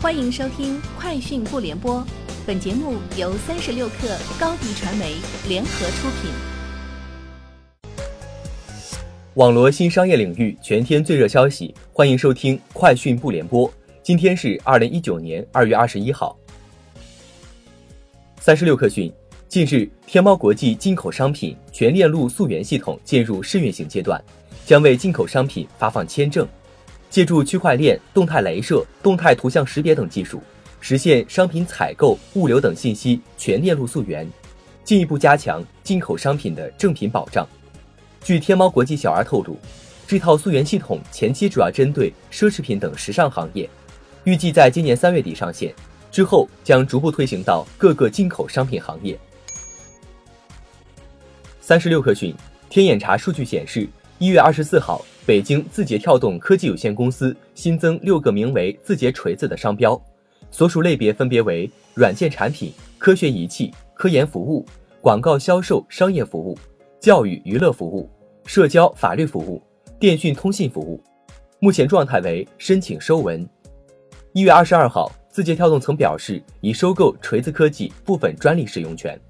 欢迎收听《快讯不联播》，本节目由三十六克高低传媒联合出品。网罗新商业领域全天最热消息，欢迎收听《快讯不联播》。今天是二零一九年二月二十一号。三十六克讯，近日，天猫国际进口商品全链路溯源系统进入试运行阶段，将为进口商品发放签证。借助区块链、动态镭射、动态图像识别等技术，实现商品采购、物流等信息全链路溯源，进一步加强进口商品的正品保障。据天猫国际小二透露，这套溯源系统前期主要针对奢侈品等时尚行业，预计在今年三月底上线，之后将逐步推行到各个进口商品行业。三十六氪讯，天眼查数据显示，一月二十四号。北京字节跳动科技有限公司新增六个名为“字节锤子”的商标，所属类别分别为软件产品、科学仪器、科研服务、广告销售、商业服务、教育娱乐服务、社交法律服务、电讯通信服务。目前状态为申请收文。一月二十二号，字节跳动曾表示已收购锤子科技部分专利使用权。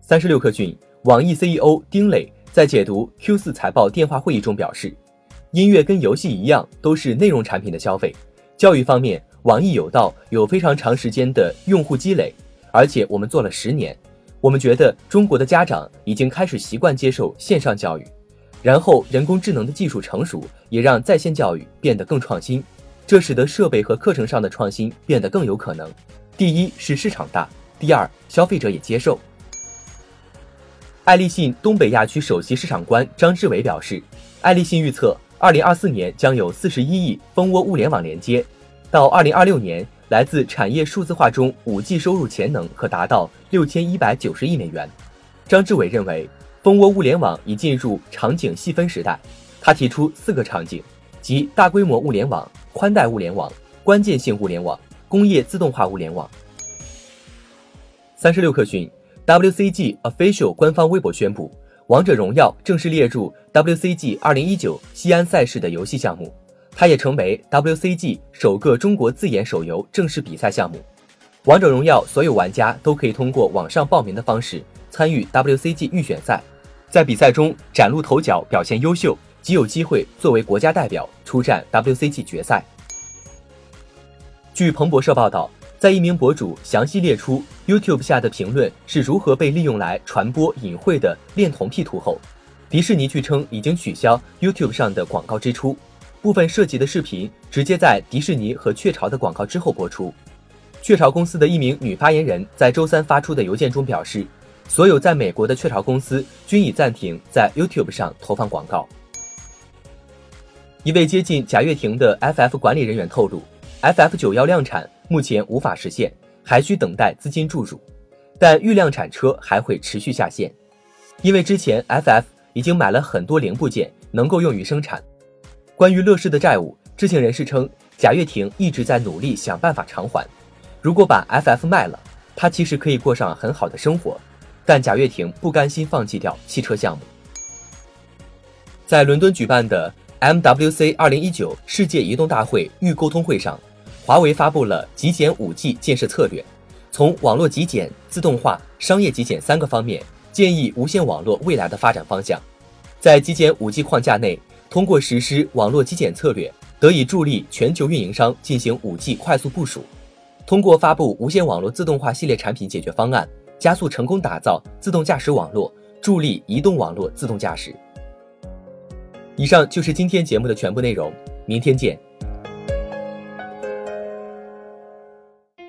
三十六氪讯，网易 CEO 丁磊。在解读 Q 四财报电话会议中表示，音乐跟游戏一样都是内容产品的消费。教育方面，网易有道有非常长时间的用户积累，而且我们做了十年。我们觉得中国的家长已经开始习惯接受线上教育，然后人工智能的技术成熟，也让在线教育变得更创新，这使得设备和课程上的创新变得更有可能。第一是市场大，第二消费者也接受。爱立信东北亚区首席市场官张志伟表示，爱立信预测，二零二四年将有四十一亿蜂窝物联网连接，到二零二六年，来自产业数字化中五 G 收入潜能可达到六千一百九十亿美元。张志伟认为，蜂窝物联网已进入场景细分时代。他提出四个场景，即大规模物联网、宽带物联网、关键性物联网、工业自动化物联网。三十六氪讯。WCG Official 官方微博宣布，《王者荣耀》正式列入 WCG 2019西安赛事的游戏项目，它也成为 WCG 首个中国自研手游正式比赛项目。《王者荣耀》所有玩家都可以通过网上报名的方式参与 WCG 预选赛，在比赛中崭露头角，表现优秀，即有机会作为国家代表出战 WCG 决赛。据彭博社报道。在一名博主详细列出 YouTube 下的评论是如何被利用来传播隐晦的恋童癖图后，迪士尼据称已经取消 YouTube 上的广告支出，部分涉及的视频直接在迪士尼和雀巢的广告之后播出。雀巢公司的一名女发言人在周三发出的邮件中表示，所有在美国的雀巢公司均已暂停在 YouTube 上投放广告。一位接近贾跃亭的 FF 管理人员透露，FF 九要量产。目前无法实现，还需等待资金注入，但预量产车还会持续下线，因为之前 FF 已经买了很多零部件，能够用于生产。关于乐视的债务，知情人士称，贾跃亭一直在努力想办法偿还。如果把 FF 卖了，他其实可以过上很好的生活，但贾跃亭不甘心放弃掉汽车项目。在伦敦举办的 MWC 2019世界移动大会预沟通会上。华为发布了极简 5G 建设策略，从网络极简、自动化、商业极简三个方面建议无线网络未来的发展方向。在极简 5G 框架内，通过实施网络极简策略，得以助力全球运营商进行 5G 快速部署。通过发布无线网络自动化系列产品解决方案，加速成功打造自动驾驶网络，助力移动网络自动驾驶。以上就是今天节目的全部内容，明天见。